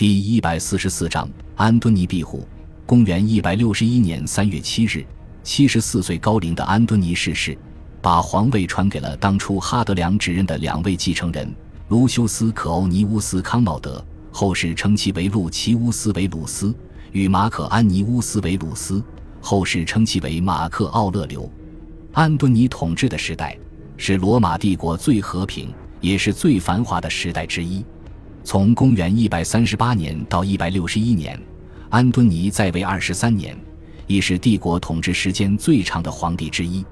第一百四十四章安敦尼庇护。公元一百六十一年三月七日，七十四岁高龄的安敦尼逝世，把皇位传给了当初哈德良指认的两位继承人卢修斯·可欧尼乌斯·康茂德，后世称其为路奇乌斯·维鲁斯，与马可·安尼乌斯·维鲁斯，后世称其为马克·奥勒留。安敦尼统治的时代是罗马帝国最和平也是最繁华的时代之一。从公元一百三十八年到一百六十一年，安敦尼在位二十三年，亦是帝国统治时间最长的皇帝之一。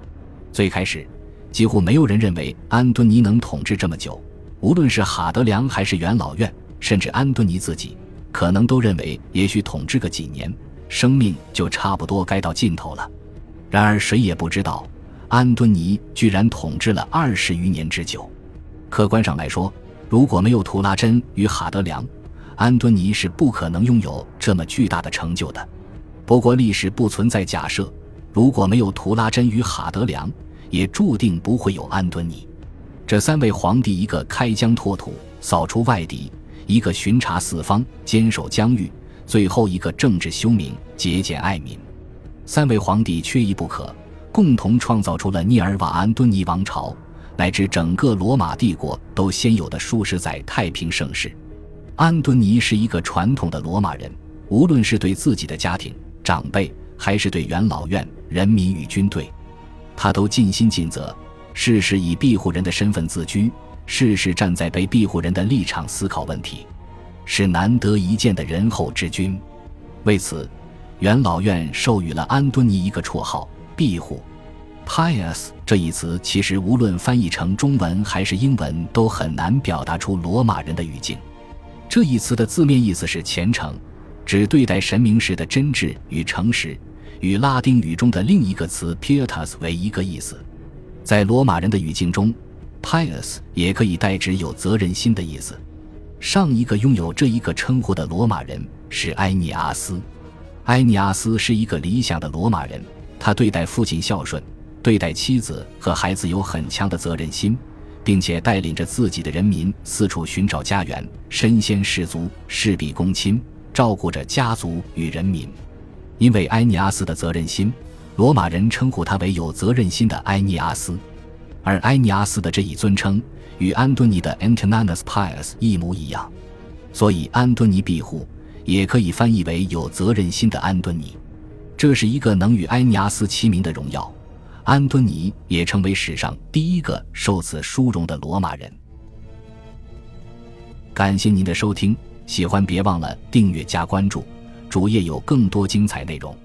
最开始，几乎没有人认为安敦尼能统治这么久，无论是哈德良还是元老院，甚至安敦尼自己，可能都认为也许统治个几年，生命就差不多该到尽头了。然而，谁也不知道，安敦尼居然统治了二十余年之久。客观上来说，如果没有图拉真与哈德良，安敦尼是不可能拥有这么巨大的成就的。不过，历史不存在假设，如果没有图拉真与哈德良，也注定不会有安敦尼。这三位皇帝，一个开疆拓土、扫除外敌，一个巡查四方、坚守疆域，最后一个政治修明、节俭爱民。三位皇帝缺一不可，共同创造出了涅尔瓦安敦尼王朝。乃至整个罗马帝国都先有的数十载太平盛世。安敦尼是一个传统的罗马人，无论是对自己的家庭、长辈，还是对元老院、人民与军队，他都尽心尽责，事事以庇护人的身份自居，事事站在被庇护人的立场思考问题，是难得一见的仁厚之君。为此，元老院授予了安敦尼一个绰号——庇护。Pius 这一词其实无论翻译成中文还是英文都很难表达出罗马人的语境。这一词的字面意思是虔诚，指对待神明时的真挚与诚实，与拉丁语中的另一个词 pietas 为一个意思。在罗马人的语境中，pius 也可以代指有责任心的意思。上一个拥有这一个称呼的罗马人是埃尼阿斯。埃尼阿斯是一个理想的罗马人，他对待父亲孝顺。对待妻子和孩子有很强的责任心，并且带领着自己的人民四处寻找家园，身先士卒，事必躬亲，照顾着家族与人民。因为埃尼阿斯的责任心，罗马人称呼他为有责任心的埃尼阿斯。而埃尼阿斯的这一尊称与安敦尼的 Antoninus Pius 一模一样，所以安敦尼庇护也可以翻译为有责任心的安敦尼。这是一个能与埃尼阿斯齐名的荣耀。安敦尼也成为史上第一个受此殊荣的罗马人。感谢您的收听，喜欢别忘了订阅加关注，主页有更多精彩内容。